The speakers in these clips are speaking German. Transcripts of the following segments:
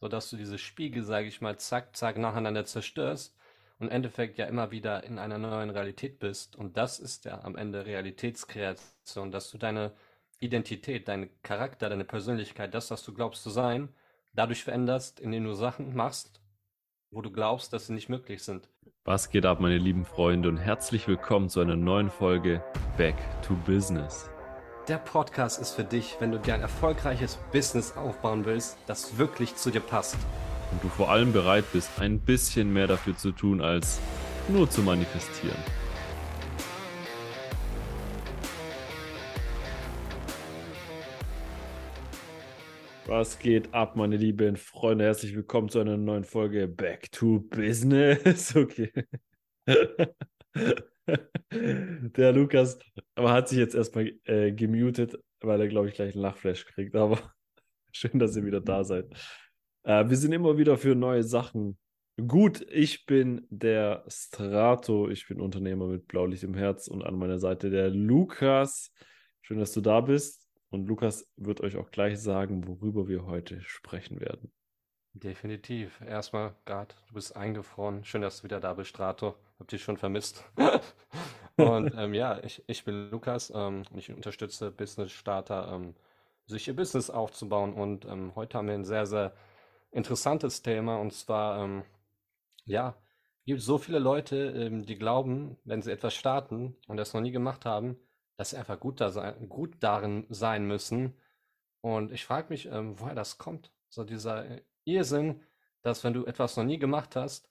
sodass du diese Spiegel, sage ich mal, zack, zack, nacheinander zerstörst und im Endeffekt ja immer wieder in einer neuen Realität bist. Und das ist ja am Ende Realitätskreation, dass du deine Identität, deinen Charakter, deine Persönlichkeit, das, was du glaubst zu sein, dadurch veränderst, indem du Sachen machst, wo du glaubst, dass sie nicht möglich sind. Was geht ab, meine lieben Freunde, und herzlich willkommen zu einer neuen Folge Back to Business. Der Podcast ist für dich, wenn du dir ein erfolgreiches Business aufbauen willst, das wirklich zu dir passt. Und du vor allem bereit bist, ein bisschen mehr dafür zu tun, als nur zu manifestieren. Was geht ab, meine lieben Freunde? Herzlich willkommen zu einer neuen Folge Back to Business. Okay. Der Lukas aber hat sich jetzt erstmal äh, gemutet, weil er, glaube ich, gleich einen Lachflash kriegt. Aber schön, dass ihr wieder da seid. Äh, wir sind immer wieder für neue Sachen gut. Ich bin der Strato. Ich bin Unternehmer mit Blaulicht im Herz und an meiner Seite der Lukas. Schön, dass du da bist. Und Lukas wird euch auch gleich sagen, worüber wir heute sprechen werden. Definitiv. Erstmal, Gard, du bist eingefroren. Schön, dass du wieder da bist, Strato. Hab dich schon vermisst. und ähm, ja, ich, ich bin Lukas ähm, und ich unterstütze Business-Starter, ähm, sich ihr Business aufzubauen. Und ähm, heute haben wir ein sehr, sehr interessantes Thema. Und zwar, ähm, ja, gibt so viele Leute, die glauben, wenn sie etwas starten und das noch nie gemacht haben, dass sie einfach gut, da sein, gut darin sein müssen. Und ich frage mich, ähm, woher das kommt. So dieser äh, Irrsinn, dass wenn du etwas noch nie gemacht hast,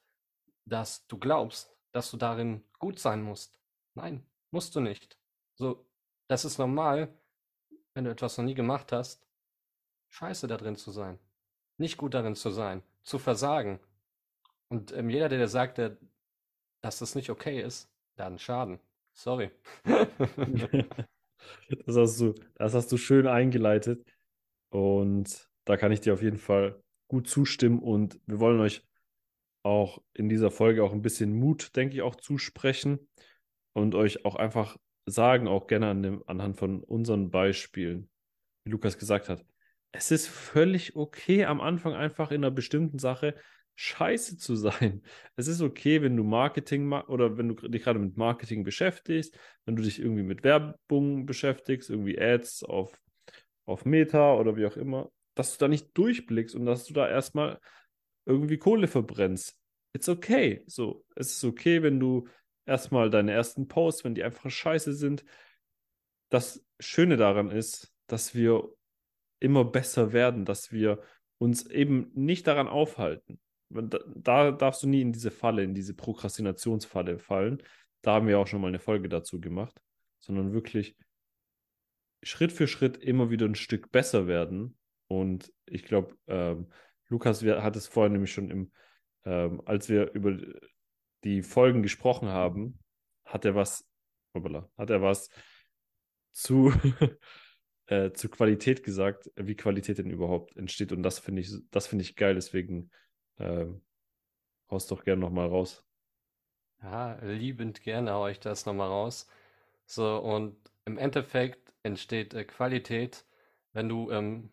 dass du glaubst, dass du darin gut sein musst. Nein, musst du nicht. So, das ist normal, wenn du etwas noch nie gemacht hast, scheiße da drin zu sein. Nicht gut darin zu sein, zu versagen. Und ähm, jeder, der dir sagt, der, dass das nicht okay ist, der hat einen Schaden. Sorry. das, hast du, das hast du schön eingeleitet. Und da kann ich dir auf jeden Fall gut zustimmen. Und wir wollen euch auch in dieser Folge auch ein bisschen Mut, denke ich, auch zusprechen und euch auch einfach sagen, auch gerne an dem, anhand von unseren Beispielen, wie Lukas gesagt hat, es ist völlig okay, am Anfang einfach in einer bestimmten Sache scheiße zu sein. Es ist okay, wenn du Marketing oder wenn du dich gerade mit Marketing beschäftigst, wenn du dich irgendwie mit Werbung beschäftigst, irgendwie Ads auf, auf Meta oder wie auch immer, dass du da nicht durchblickst und dass du da erstmal irgendwie Kohle verbrennst. It's okay. So, es ist okay, wenn du erstmal deine ersten Posts, wenn die einfach scheiße sind. Das Schöne daran ist, dass wir immer besser werden, dass wir uns eben nicht daran aufhalten. Da, da, darfst du nie in diese Falle, in diese Prokrastinationsfalle fallen. Da haben wir auch schon mal eine Folge dazu gemacht, sondern wirklich Schritt für Schritt immer wieder ein Stück besser werden. Und ich glaube, ähm, Lukas hat es vorhin nämlich schon im, ähm, als wir über die Folgen gesprochen haben, hat er was, hoppala, hat er was zu, äh, zu Qualität gesagt, wie Qualität denn überhaupt entsteht. Und das finde ich, das finde ich geil. Deswegen ähm, haust doch gerne nochmal raus. Ja, liebend gerne hau ich das nochmal raus. So, und im Endeffekt entsteht äh, Qualität, wenn du ähm,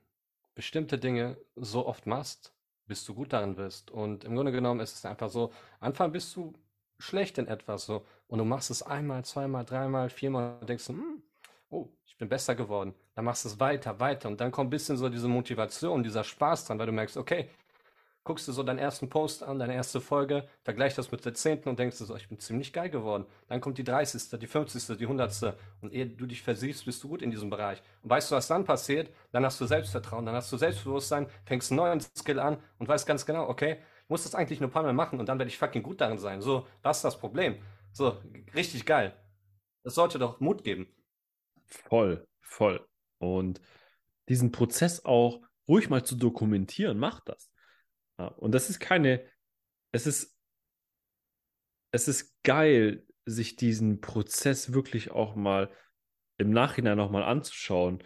bestimmte Dinge so oft machst, bis du gut darin wirst. Und im Grunde genommen ist es einfach so, Anfang bist du schlecht in etwas so und du machst es einmal, zweimal, dreimal, viermal und denkst, hm, oh, ich bin besser geworden. Dann machst du es weiter, weiter und dann kommt ein bisschen so diese Motivation, dieser Spaß dran, weil du merkst, okay, guckst du so deinen ersten Post an, deine erste Folge, vergleichst das mit der zehnten und denkst du so, ich bin ziemlich geil geworden. Dann kommt die 30., die 50., die 100. Und ehe du dich versiehst, bist du gut in diesem Bereich. Und weißt du, was dann passiert? Dann hast du Selbstvertrauen, dann hast du Selbstbewusstsein, fängst einen neuen Skill an und weißt ganz genau, okay, ich muss das eigentlich nur ein paar Mal machen und dann werde ich fucking gut darin sein. So, das ist das Problem. So, richtig geil. Das sollte doch Mut geben. Voll, voll. Und diesen Prozess auch ruhig mal zu dokumentieren, macht das. Und das ist keine, es ist, es ist geil, sich diesen Prozess wirklich auch mal im Nachhinein nochmal anzuschauen.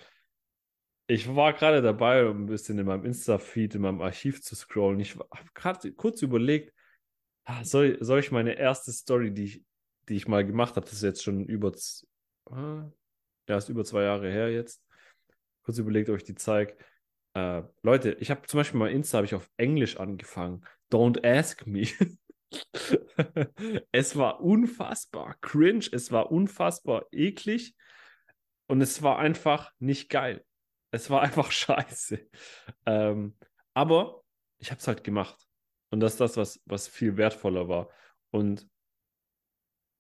Ich war gerade dabei, um ein bisschen in meinem Insta-Feed, in meinem Archiv zu scrollen. Ich habe gerade kurz überlegt, ah, soll, soll ich meine erste Story, die ich, die ich mal gemacht habe, das ist jetzt schon über, ah, ja, ist über zwei Jahre her jetzt, kurz überlegt, ob ich die zeige. Äh, Leute, ich habe zum Beispiel mal Insta habe ich auf Englisch angefangen. Don't ask me. es war unfassbar cringe, es war unfassbar eklig und es war einfach nicht geil. Es war einfach scheiße. Ähm, aber ich habe es halt gemacht. Und das ist das, was, was viel wertvoller war. Und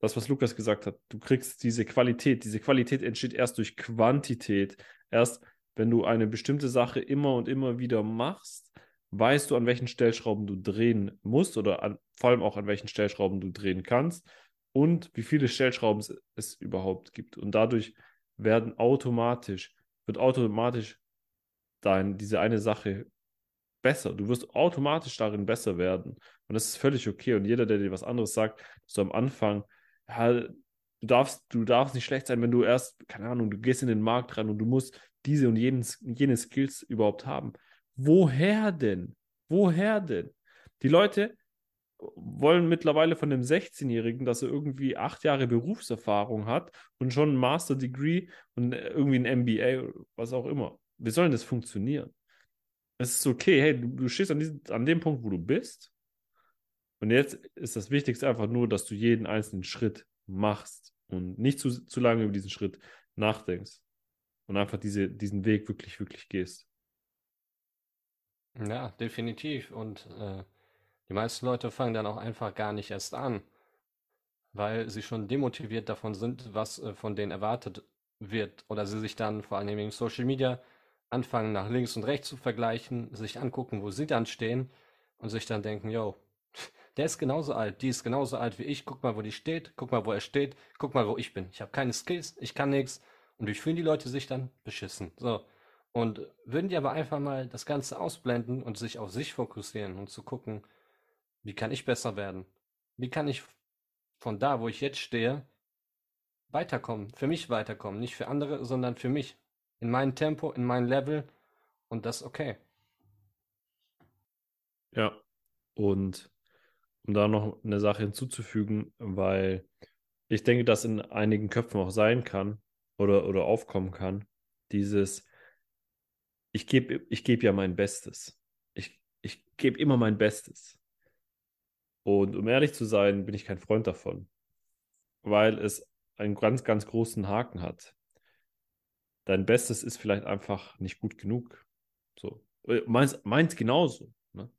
das, was Lukas gesagt hat, du kriegst diese Qualität. Diese Qualität entsteht erst durch Quantität. Erst wenn du eine bestimmte Sache immer und immer wieder machst, weißt du, an welchen Stellschrauben du drehen musst oder an, vor allem auch an welchen Stellschrauben du drehen kannst und wie viele Stellschrauben es, es überhaupt gibt. Und dadurch werden automatisch, wird automatisch dein, diese eine Sache besser. Du wirst automatisch darin besser werden. Und das ist völlig okay. Und jeder, der dir was anderes sagt, dass am Anfang, ja, du darfst, du darfst nicht schlecht sein, wenn du erst, keine Ahnung, du gehst in den Markt rein und du musst diese und jene, jene Skills überhaupt haben. Woher denn? Woher denn? Die Leute wollen mittlerweile von dem 16-Jährigen, dass er irgendwie acht Jahre Berufserfahrung hat und schon ein Master-Degree und irgendwie ein MBA, was auch immer. Wie soll denn das funktionieren? Es ist okay, hey, du, du stehst an, diesem, an dem Punkt, wo du bist. Und jetzt ist das Wichtigste einfach nur, dass du jeden einzelnen Schritt machst und nicht zu, zu lange über diesen Schritt nachdenkst und einfach diese, diesen Weg wirklich, wirklich gehst. Ja, definitiv. Und äh, die meisten Leute fangen dann auch einfach gar nicht erst an, weil sie schon demotiviert davon sind, was äh, von denen erwartet wird. Oder sie sich dann vor allem in Social Media anfangen, nach links und rechts zu vergleichen, sich angucken, wo sie dann stehen und sich dann denken, yo, der ist genauso alt, die ist genauso alt wie ich, guck mal, wo die steht, guck mal, wo er steht, guck mal, wo ich bin. Ich habe keine Skills, ich kann nichts und wie fühlen die Leute sich dann? Beschissen. So. Und würden die aber einfach mal das Ganze ausblenden und sich auf sich fokussieren und zu gucken, wie kann ich besser werden? Wie kann ich von da, wo ich jetzt stehe, weiterkommen? Für mich weiterkommen. Nicht für andere, sondern für mich. In mein Tempo, in mein Level. Und das okay. Ja. Und um da noch eine Sache hinzuzufügen, weil ich denke, dass in einigen Köpfen auch sein kann oder, oder aufkommen kann, dieses, ich gebe ich geb ja mein Bestes. Ich, ich gebe immer mein Bestes. Und um ehrlich zu sein, bin ich kein Freund davon, weil es einen ganz, ganz großen Haken hat. Dein Bestes ist vielleicht einfach nicht gut genug. So. Meins, meins genauso. Ne?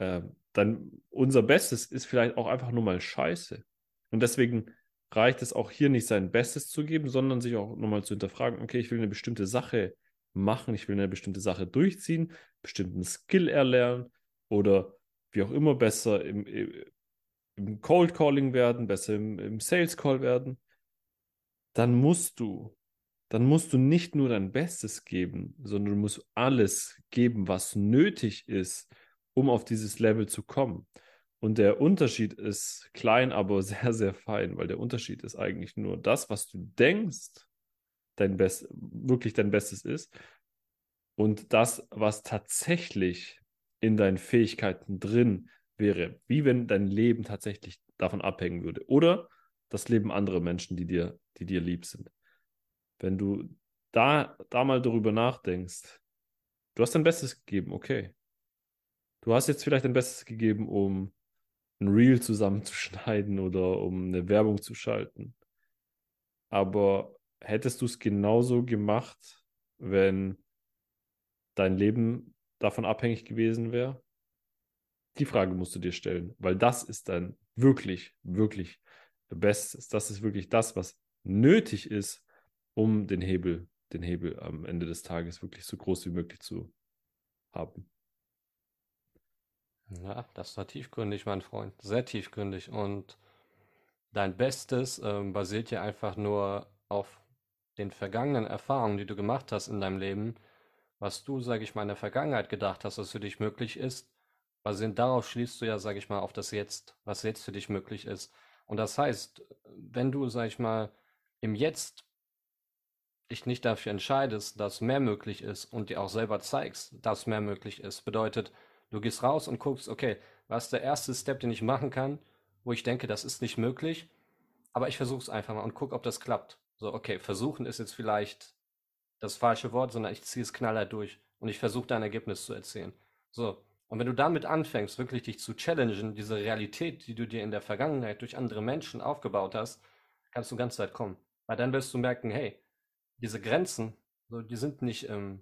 Ähm, dann unser Bestes ist vielleicht auch einfach nur mal scheiße. Und deswegen reicht es auch hier nicht, sein Bestes zu geben, sondern sich auch nochmal zu hinterfragen, okay, ich will eine bestimmte Sache machen, ich will eine bestimmte Sache durchziehen, bestimmten Skill erlernen oder wie auch immer besser im, im Cold Calling werden, besser im, im Sales Call werden, dann musst du, dann musst du nicht nur dein Bestes geben, sondern du musst alles geben, was nötig ist, um auf dieses Level zu kommen. Und der Unterschied ist klein, aber sehr, sehr fein, weil der Unterschied ist eigentlich nur das, was du denkst, dein Best, wirklich dein Bestes ist und das, was tatsächlich in deinen Fähigkeiten drin wäre, wie wenn dein Leben tatsächlich davon abhängen würde oder das Leben anderer Menschen, die dir, die dir lieb sind. Wenn du da, da mal darüber nachdenkst, du hast dein Bestes gegeben, okay. Du hast jetzt vielleicht dein Bestes gegeben, um ein Reel zusammenzuschneiden oder um eine Werbung zu schalten. Aber hättest du es genauso gemacht, wenn dein Leben davon abhängig gewesen wäre? Die Frage musst du dir stellen, weil das ist dann wirklich, wirklich Bestes. Das ist wirklich das, was nötig ist, um den Hebel, den Hebel am Ende des Tages wirklich so groß wie möglich zu haben. Ja, das war tiefgründig, mein Freund. Sehr tiefgründig. Und dein Bestes ähm, basiert ja einfach nur auf den vergangenen Erfahrungen, die du gemacht hast in deinem Leben, was du, sage ich mal, in der Vergangenheit gedacht hast, was für dich möglich ist. Basierend darauf schließt du ja, sage ich mal, auf das Jetzt, was jetzt für dich möglich ist. Und das heißt, wenn du, sage ich mal, im Jetzt dich nicht dafür entscheidest, dass mehr möglich ist und dir auch selber zeigst, dass mehr möglich ist, bedeutet, Du gehst raus und guckst, okay, was ist der erste Step, den ich machen kann, wo ich denke, das ist nicht möglich, aber ich versuche es einfach mal und guck, ob das klappt. So, okay, versuchen ist jetzt vielleicht das falsche Wort, sondern ich ziehe es knaller durch. und ich versuche dein Ergebnis zu erzählen. So. Und wenn du damit anfängst, wirklich dich zu challengen, diese Realität, die du dir in der Vergangenheit durch andere Menschen aufgebaut hast, kannst du ganz weit kommen. Weil dann wirst du merken, hey, diese Grenzen, so, die sind nicht ähm,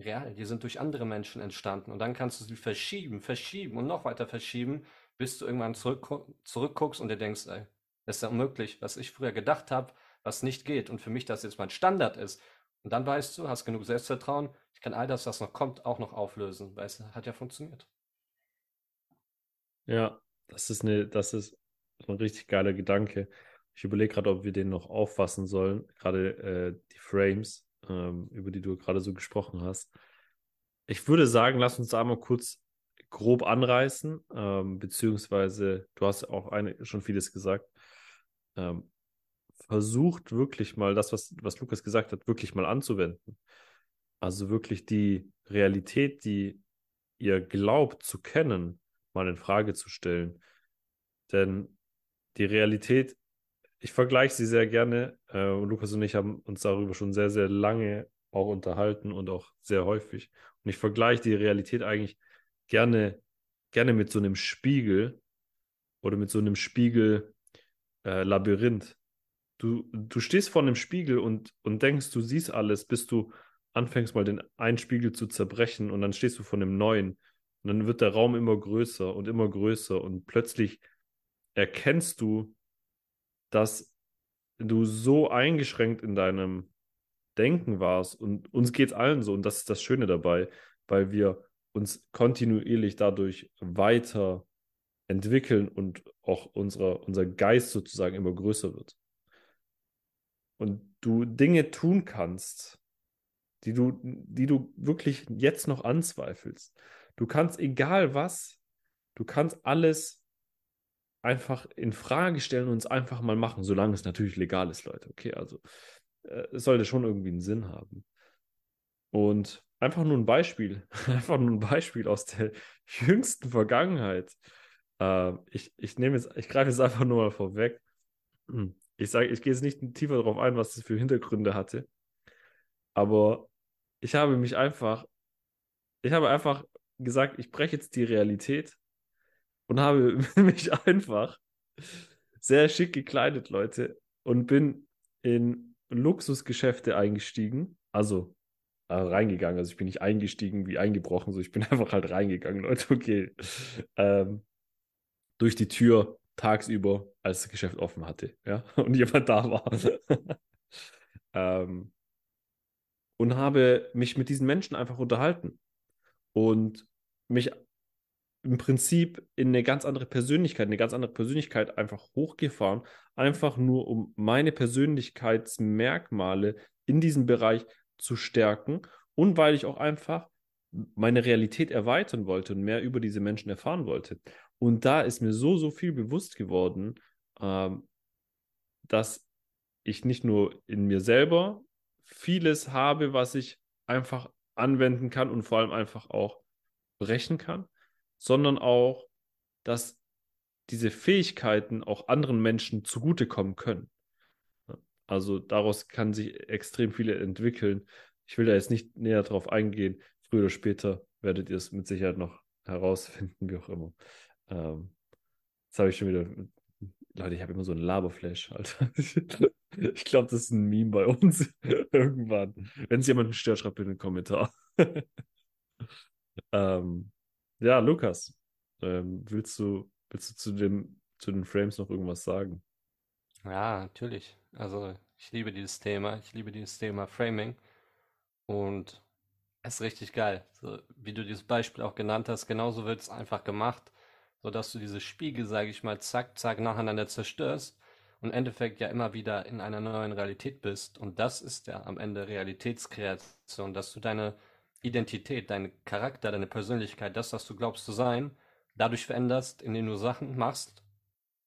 real, die sind durch andere Menschen entstanden. Und dann kannst du sie verschieben, verschieben und noch weiter verschieben, bis du irgendwann zurück, zurückguckst und dir denkst, ey, ist ja unmöglich, was ich früher gedacht habe, was nicht geht und für mich das jetzt mein Standard ist. Und dann weißt du, hast genug Selbstvertrauen, ich kann all das, was noch kommt, auch noch auflösen, weil es hat ja funktioniert. Ja, das ist eine, das ist ein richtig geiler Gedanke. Ich überlege gerade, ob wir den noch auffassen sollen, gerade äh, die Frames, ähm, über die du gerade so gesprochen hast. Ich würde sagen, lass uns da mal kurz grob anreißen, ähm, beziehungsweise du hast auch eine, schon vieles gesagt. Ähm, versucht wirklich mal das, was, was Lukas gesagt hat, wirklich mal anzuwenden. Also wirklich die Realität, die ihr glaubt zu kennen, mal in Frage zu stellen. Denn die Realität, ich vergleiche sie sehr gerne. Äh, Lukas und ich haben uns darüber schon sehr, sehr lange auch unterhalten und auch sehr häufig. Und ich vergleiche die Realität eigentlich gerne, gerne mit so einem Spiegel oder mit so einem Spiegel-Labyrinth. Äh, du, du stehst vor einem Spiegel und, und denkst, du siehst alles, bis du anfängst, mal den einen Spiegel zu zerbrechen und dann stehst du vor einem neuen. Und dann wird der Raum immer größer und immer größer und plötzlich erkennst du, dass du so eingeschränkt in deinem Denken warst und uns geht es allen so und das ist das Schöne dabei, weil wir uns kontinuierlich dadurch weiter entwickeln und auch unsere, unser Geist sozusagen immer größer wird. Und du Dinge tun kannst, die du, die du wirklich jetzt noch anzweifelst. Du kannst egal was, du kannst alles einfach in Frage stellen und es einfach mal machen, solange es natürlich legal ist, Leute. Okay, also äh, es sollte schon irgendwie einen Sinn haben. Und einfach nur ein Beispiel, einfach nur ein Beispiel aus der jüngsten Vergangenheit. Äh, ich, ich nehme jetzt, ich greife jetzt einfach nur mal vorweg. Ich sage, ich gehe jetzt nicht tiefer darauf ein, was das für Hintergründe hatte. Aber ich habe mich einfach, ich habe einfach gesagt, ich breche jetzt die Realität und habe mich einfach sehr schick gekleidet, Leute, und bin in Luxusgeschäfte eingestiegen. Also äh, reingegangen. Also ich bin nicht eingestiegen wie eingebrochen, so ich bin einfach halt reingegangen, Leute. Okay. Ähm, durch die Tür tagsüber, als das Geschäft offen hatte, ja, und jemand da war. ähm, und habe mich mit diesen Menschen einfach unterhalten und mich im Prinzip in eine ganz andere Persönlichkeit, eine ganz andere Persönlichkeit einfach hochgefahren, einfach nur um meine Persönlichkeitsmerkmale in diesem Bereich zu stärken und weil ich auch einfach meine Realität erweitern wollte und mehr über diese Menschen erfahren wollte. Und da ist mir so, so viel bewusst geworden, ähm, dass ich nicht nur in mir selber vieles habe, was ich einfach anwenden kann und vor allem einfach auch brechen kann, sondern auch, dass diese Fähigkeiten auch anderen Menschen zugutekommen können. Also daraus kann sich extrem viele entwickeln. Ich will da jetzt nicht näher drauf eingehen. Früher oder später werdet ihr es mit Sicherheit noch herausfinden, wie auch immer. Ähm, jetzt habe ich schon wieder Leute, ich habe immer so ein Laberflash, Alter. Ich glaube, das ist ein Meme bei uns irgendwann. Wenn es jemanden stört, schreibt bitte einen Kommentar. ähm, ja, Lukas, ähm, willst du, willst du zu, dem, zu den Frames noch irgendwas sagen? Ja, natürlich. Also ich liebe dieses Thema. Ich liebe dieses Thema Framing. Und es ist richtig geil. So, wie du dieses Beispiel auch genannt hast, genauso wird es einfach gemacht sodass du diese Spiegel, sage ich mal, zack, zack, nacheinander zerstörst und im Endeffekt ja immer wieder in einer neuen Realität bist. Und das ist ja am Ende Realitätskreation, dass du deine Identität, deinen Charakter, deine Persönlichkeit, das, was du glaubst zu sein, dadurch veränderst, indem du Sachen machst,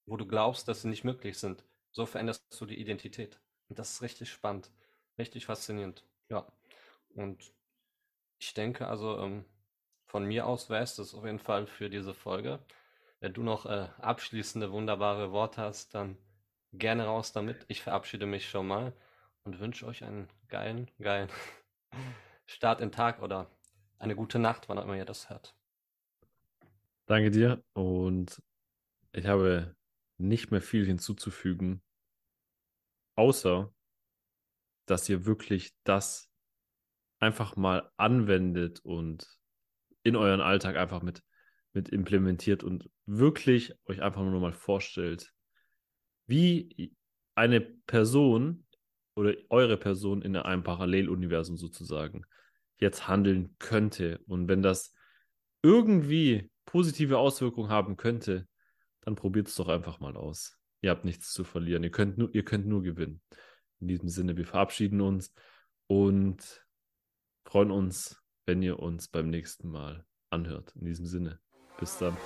wo du glaubst, dass sie nicht möglich sind. So veränderst du die Identität. Und das ist richtig spannend, richtig faszinierend. Ja. Und ich denke also, ähm, von mir aus wäre es das auf jeden Fall für diese Folge. Wenn du noch äh, abschließende wunderbare Worte hast, dann gerne raus damit. Ich verabschiede mich schon mal und wünsche euch einen geilen, geilen Start in Tag oder eine gute Nacht, wann auch immer ihr das hört. Danke dir und ich habe nicht mehr viel hinzuzufügen, außer dass ihr wirklich das einfach mal anwendet und in euren Alltag einfach mit, mit implementiert und wirklich euch einfach nur mal vorstellt, wie eine Person oder eure Person in einem Paralleluniversum sozusagen jetzt handeln könnte. Und wenn das irgendwie positive Auswirkungen haben könnte, dann probiert es doch einfach mal aus. Ihr habt nichts zu verlieren. Ihr könnt nur, ihr könnt nur gewinnen. In diesem Sinne, wir verabschieden uns und freuen uns, wenn ihr uns beim nächsten Mal anhört. In diesem Sinne, bis dann.